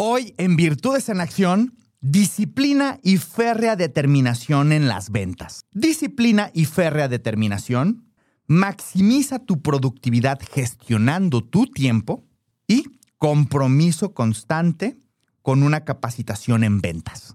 Hoy en Virtudes en Acción, disciplina y férrea determinación en las ventas. Disciplina y férrea determinación maximiza tu productividad gestionando tu tiempo y compromiso constante con una capacitación en ventas.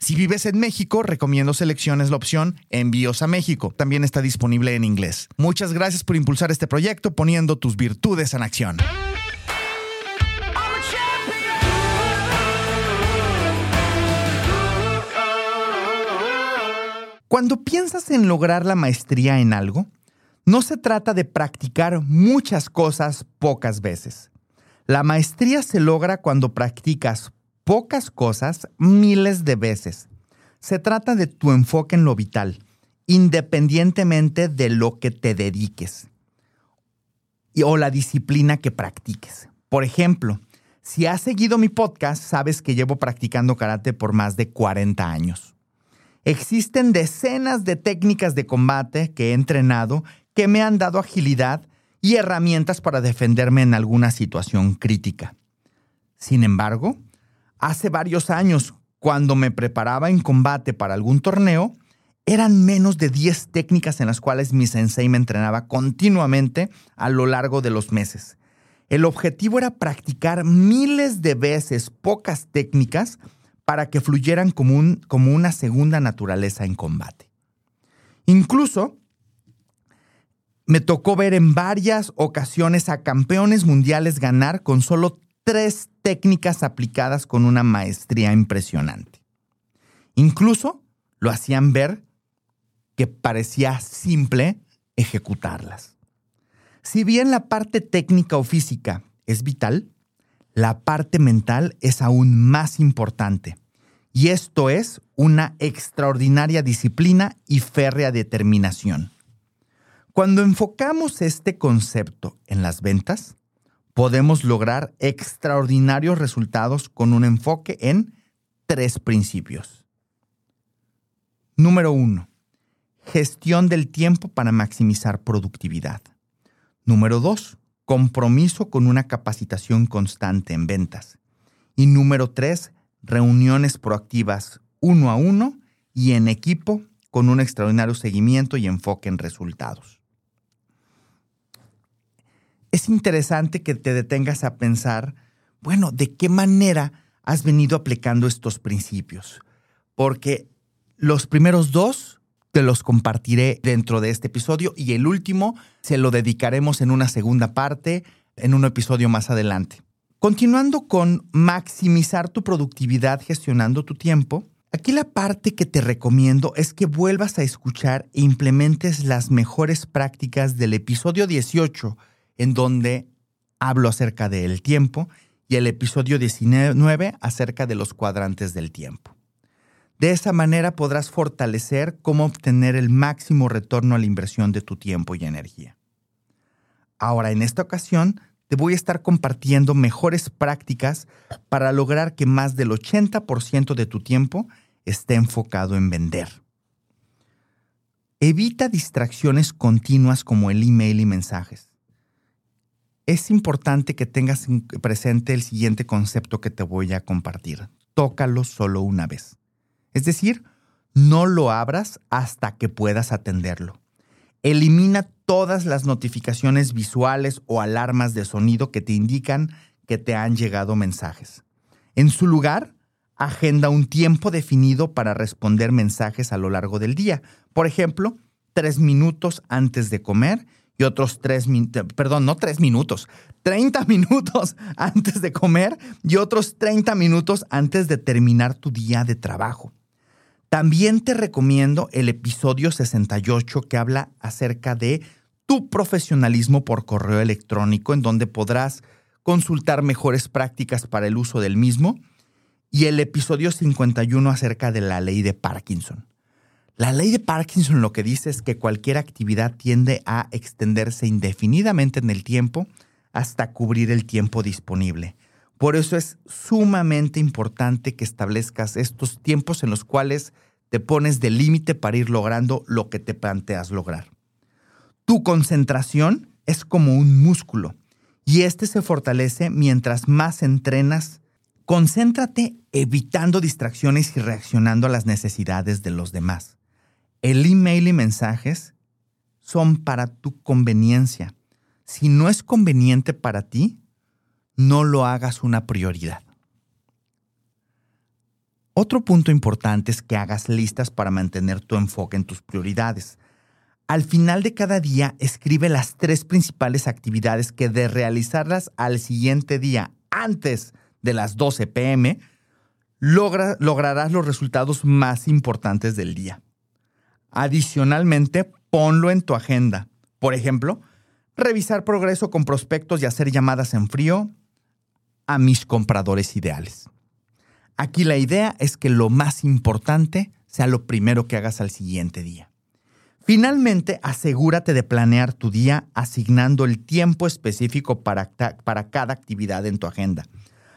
Si vives en México, recomiendo selecciones la opción Envíos a México. También está disponible en inglés. Muchas gracias por impulsar este proyecto poniendo tus virtudes en acción. Cuando piensas en lograr la maestría en algo, no se trata de practicar muchas cosas pocas veces. La maestría se logra cuando practicas pocas cosas miles de veces. Se trata de tu enfoque en lo vital, independientemente de lo que te dediques o la disciplina que practiques. Por ejemplo, si has seguido mi podcast, sabes que llevo practicando karate por más de 40 años. Existen decenas de técnicas de combate que he entrenado que me han dado agilidad y herramientas para defenderme en alguna situación crítica. Sin embargo, hace varios años, cuando me preparaba en combate para algún torneo, eran menos de 10 técnicas en las cuales mi sensei me entrenaba continuamente a lo largo de los meses. El objetivo era practicar miles de veces pocas técnicas para que fluyeran como, como una segunda naturaleza en combate. Incluso me tocó ver en varias ocasiones a campeones mundiales ganar con solo tres técnicas aplicadas con una maestría impresionante. Incluso lo hacían ver que parecía simple ejecutarlas. Si bien la parte técnica o física es vital, la parte mental es aún más importante. Y esto es una extraordinaria disciplina y férrea determinación. Cuando enfocamos este concepto en las ventas, podemos lograr extraordinarios resultados con un enfoque en tres principios. Número uno, gestión del tiempo para maximizar productividad. Número dos, compromiso con una capacitación constante en ventas. Y número tres, reuniones proactivas uno a uno y en equipo con un extraordinario seguimiento y enfoque en resultados es interesante que te detengas a pensar, bueno, ¿de qué manera has venido aplicando estos principios? Porque los primeros dos te los compartiré dentro de este episodio y el último se lo dedicaremos en una segunda parte, en un episodio más adelante. Continuando con maximizar tu productividad gestionando tu tiempo, aquí la parte que te recomiendo es que vuelvas a escuchar e implementes las mejores prácticas del episodio 18 en donde hablo acerca del tiempo y el episodio 19 acerca de los cuadrantes del tiempo. De esa manera podrás fortalecer cómo obtener el máximo retorno a la inversión de tu tiempo y energía. Ahora, en esta ocasión, te voy a estar compartiendo mejores prácticas para lograr que más del 80% de tu tiempo esté enfocado en vender. Evita distracciones continuas como el email y mensajes es importante que tengas presente el siguiente concepto que te voy a compartir. Tócalo solo una vez. Es decir, no lo abras hasta que puedas atenderlo. Elimina todas las notificaciones visuales o alarmas de sonido que te indican que te han llegado mensajes. En su lugar, Agenda un tiempo definido para responder mensajes a lo largo del día. Por ejemplo, tres minutos antes de comer y otros tres minutos, perdón, no tres minutos, 30 minutos antes de comer y otros 30 minutos antes de terminar tu día de trabajo. También te recomiendo el episodio 68 que habla acerca de tu profesionalismo por correo electrónico, en donde podrás consultar mejores prácticas para el uso del mismo, y el episodio 51 acerca de la ley de Parkinson. La ley de Parkinson lo que dice es que cualquier actividad tiende a extenderse indefinidamente en el tiempo hasta cubrir el tiempo disponible. Por eso es sumamente importante que establezcas estos tiempos en los cuales te pones de límite para ir logrando lo que te planteas lograr. Tu concentración es como un músculo y este se fortalece mientras más entrenas. Concéntrate evitando distracciones y reaccionando a las necesidades de los demás. El email y mensajes son para tu conveniencia. Si no es conveniente para ti, no lo hagas una prioridad. Otro punto importante es que hagas listas para mantener tu enfoque en tus prioridades. Al final de cada día, escribe las tres principales actividades que de realizarlas al siguiente día, antes de las 12 pm, lograrás los resultados más importantes del día. Adicionalmente, ponlo en tu agenda. Por ejemplo, revisar progreso con prospectos y hacer llamadas en frío a mis compradores ideales. Aquí la idea es que lo más importante sea lo primero que hagas al siguiente día. Finalmente, asegúrate de planear tu día asignando el tiempo específico para, cada actividad en tu agenda,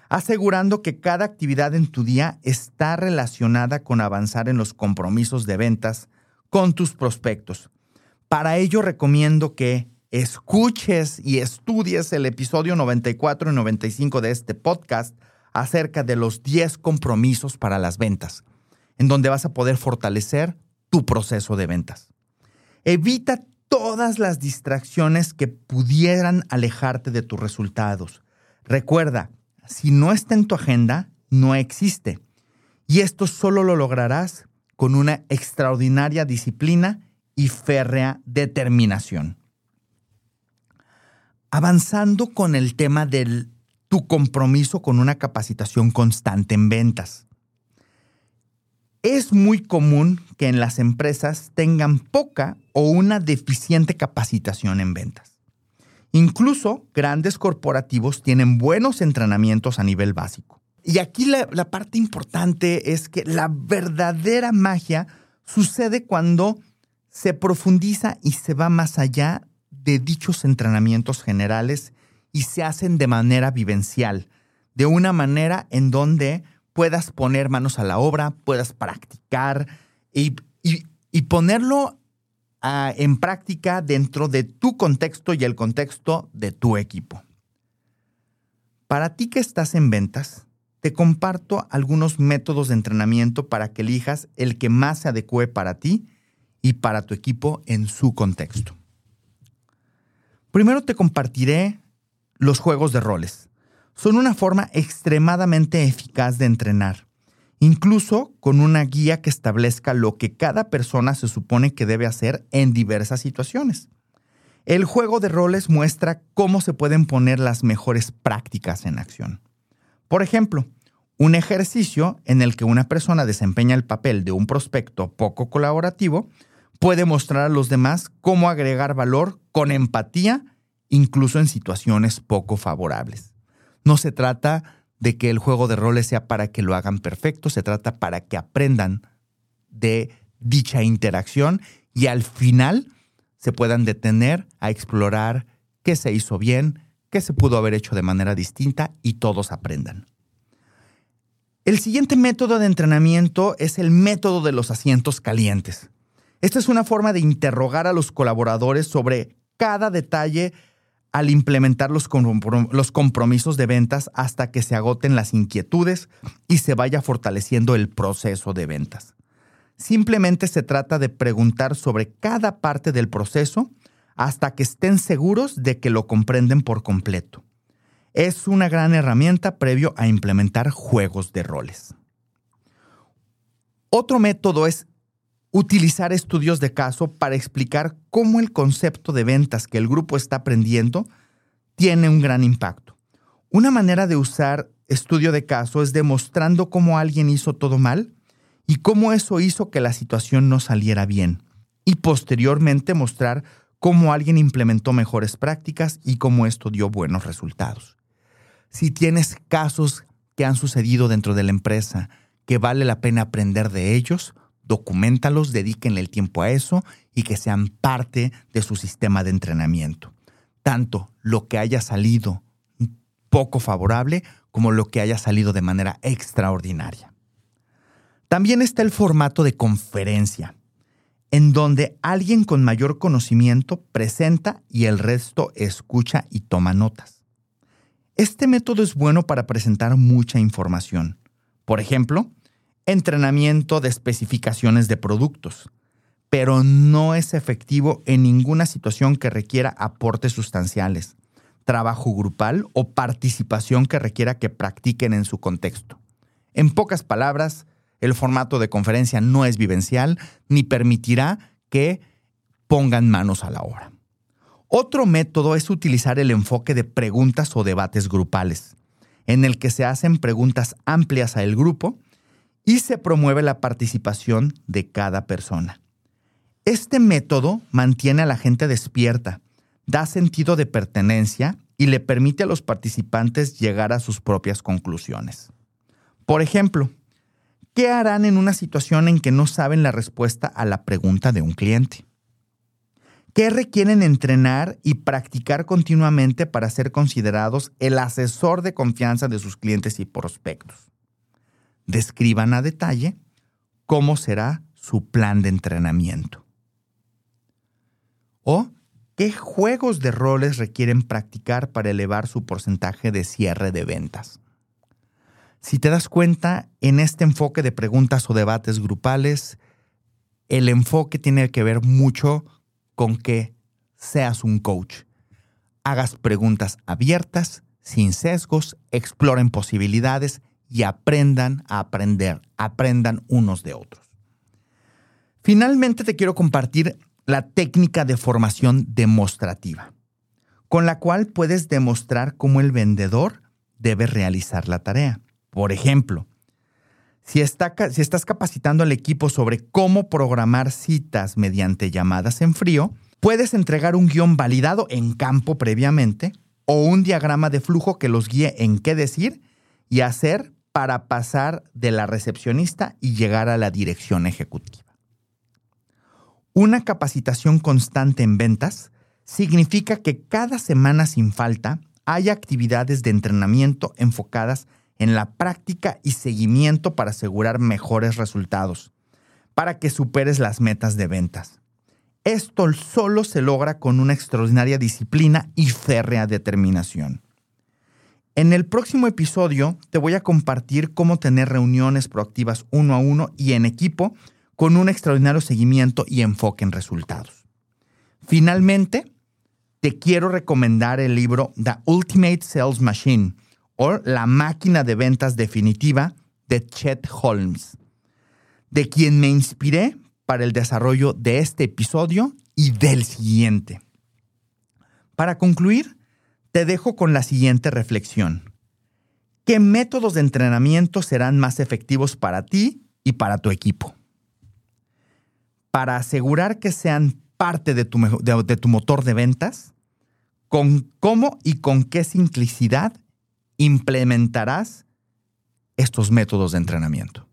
asegurando que cada actividad en tu día está relacionada con avanzar en los compromisos de ventas, con tus prospectos. Para ello recomiendo que escuches y estudies el episodio 94 y 95 de este podcast acerca de los 10 compromisos para las ventas, en donde vas a poder fortalecer tu proceso de ventas. Evita todas las distracciones que pudieran alejarte de tus resultados. Recuerda, si no está en tu agenda, no existe. Y esto solo lo lograrás con una extraordinaria disciplina y férrea determinación. Avanzando con el tema de tu compromiso con una capacitación constante en ventas. Es muy común que en las empresas tengan poca o una deficiente capacitación en ventas. Incluso grandes corporativos tienen buenos entrenamientos a nivel básico. Y aquí la, parte importante es que la verdadera magia sucede cuando se profundiza y se va más allá de dichos entrenamientos generales y se hacen de manera vivencial, de una manera en donde puedas poner manos a la obra, puedas practicar y, ponerlo ah, en práctica dentro de tu contexto y el contexto de tu equipo. Para ti que estás en ventas, te comparto algunos métodos de entrenamiento para que elijas el que más se adecue para ti y para tu equipo en su contexto. Primero te compartiré los juegos de roles. Son una forma extremadamente eficaz de entrenar, incluso con una guía que establezca lo que cada persona se supone que debe hacer en diversas situaciones. El juego de roles muestra cómo se pueden poner las mejores prácticas en acción. Por ejemplo, un ejercicio en el que una persona desempeña el papel de un prospecto poco colaborativo puede mostrar a los demás cómo agregar valor con empatía, incluso en situaciones poco favorables. No se trata de que el juego de roles sea para que lo hagan perfecto, se trata para que aprendan de dicha interacción y al final se puedan detener a explorar qué se hizo bien, qué se pudo haber hecho de manera distinta y todos aprendan. El siguiente método de entrenamiento es el método de los asientos calientes. Esta es una forma de interrogar a los colaboradores sobre cada detalle al implementar los, compromisos de ventas hasta que se agoten las inquietudes y se vaya fortaleciendo el proceso de ventas. Simplemente se trata de preguntar sobre cada parte del proceso hasta que estén seguros de que lo comprenden por completo. Es una gran herramienta previo a implementar juegos de roles. Otro método es utilizar estudios de caso para explicar cómo el concepto de ventas que el grupo está aprendiendo tiene un gran impacto. Una manera de usar estudio de caso es demostrando cómo alguien hizo todo mal y cómo eso hizo que la situación no saliera bien. Y posteriormente mostrar cómo alguien implementó mejores prácticas y cómo esto dio buenos resultados. Si tienes casos que han sucedido dentro de la empresa que vale la pena aprender de ellos, documentalos, dedíquenle el tiempo a eso y que sean parte de su sistema de entrenamiento. Tanto lo que haya salido poco favorable como lo que haya salido de manera extraordinaria. También está el formato de conferencia, en donde alguien con mayor conocimiento presenta y el resto escucha y toma notas. Este método es bueno para presentar mucha información. Por ejemplo, entrenamiento de especificaciones de productos, pero no es efectivo en ninguna situación que requiera aportes sustanciales, trabajo grupal o participación que requiera que practiquen en su contexto. En pocas palabras, el formato de conferencia no es vivencial ni permitirá que pongan manos a la obra. Otro método es utilizar el enfoque de preguntas o debates grupales, en el que se hacen preguntas amplias al grupo y se promueve la participación de cada persona. Este método mantiene a la gente despierta, da sentido de pertenencia y le permite a los participantes llegar a sus propias conclusiones. Por ejemplo, ¿qué harán en una situación en que no saben la respuesta a la pregunta de un cliente? ¿Qué requieren entrenar y practicar continuamente para ser considerados el asesor de confianza de sus clientes y prospectos? Describan a detalle cómo será su plan de entrenamiento. O ¿Qué juegos de roles requieren practicar para elevar su porcentaje de cierre de ventas? Si te das cuenta, en este enfoque de preguntas o debates grupales, el enfoque tiene que ver mucho con que seas un coach. Hagas preguntas abiertas, sin sesgos, exploren posibilidades y aprendan a aprender, aprendan unos de otros. Finalmente te quiero compartir la técnica de formación demostrativa, con la cual puedes demostrar cómo el vendedor debe realizar la tarea. Por ejemplo, si, estás capacitando al equipo sobre cómo programar citas mediante llamadas en frío, puedes entregar un guion validado en campo previamente o un diagrama de flujo que los guíe en qué decir y hacer para pasar de la recepcionista y llegar a la dirección ejecutiva. Una capacitación constante en ventas significa que cada semana sin falta haya actividades de entrenamiento enfocadas en la práctica y seguimiento para asegurar mejores resultados, para que superes las metas de ventas. Esto solo se logra con una extraordinaria disciplina y férrea determinación. En el próximo episodio te voy a compartir cómo tener reuniones proactivas uno a uno y en equipo con un extraordinario seguimiento y enfoque en resultados. Finalmente, te quiero recomendar el libro The Ultimate Sales Machine o La máquina de ventas definitiva de Chet Holmes, de quien me inspiré para el desarrollo de este episodio y del siguiente. Para concluir, te dejo con la siguiente reflexión. ¿Qué métodos de entrenamiento serán más efectivos para ti y para tu equipo? para asegurar que sean parte de tu, de, tu motor de ventas, con cómo y con qué simplicidad implementarás estos métodos de entrenamiento.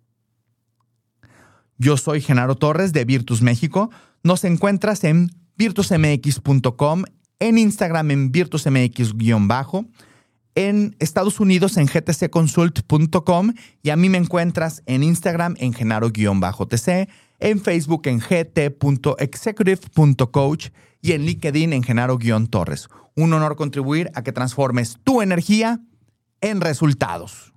Yo soy Genaro Torres de Virtus México. Nos encuentras en virtusmx.com, en Instagram en virtusmx-bajo, en Estados Unidos en gtcconsult.com y a mí me encuentras en Instagram en genaro-tc en Facebook en gt.executive.coach y en LinkedIn en Genaro-Torres. Un honor contribuir a que transformes tu energía en resultados.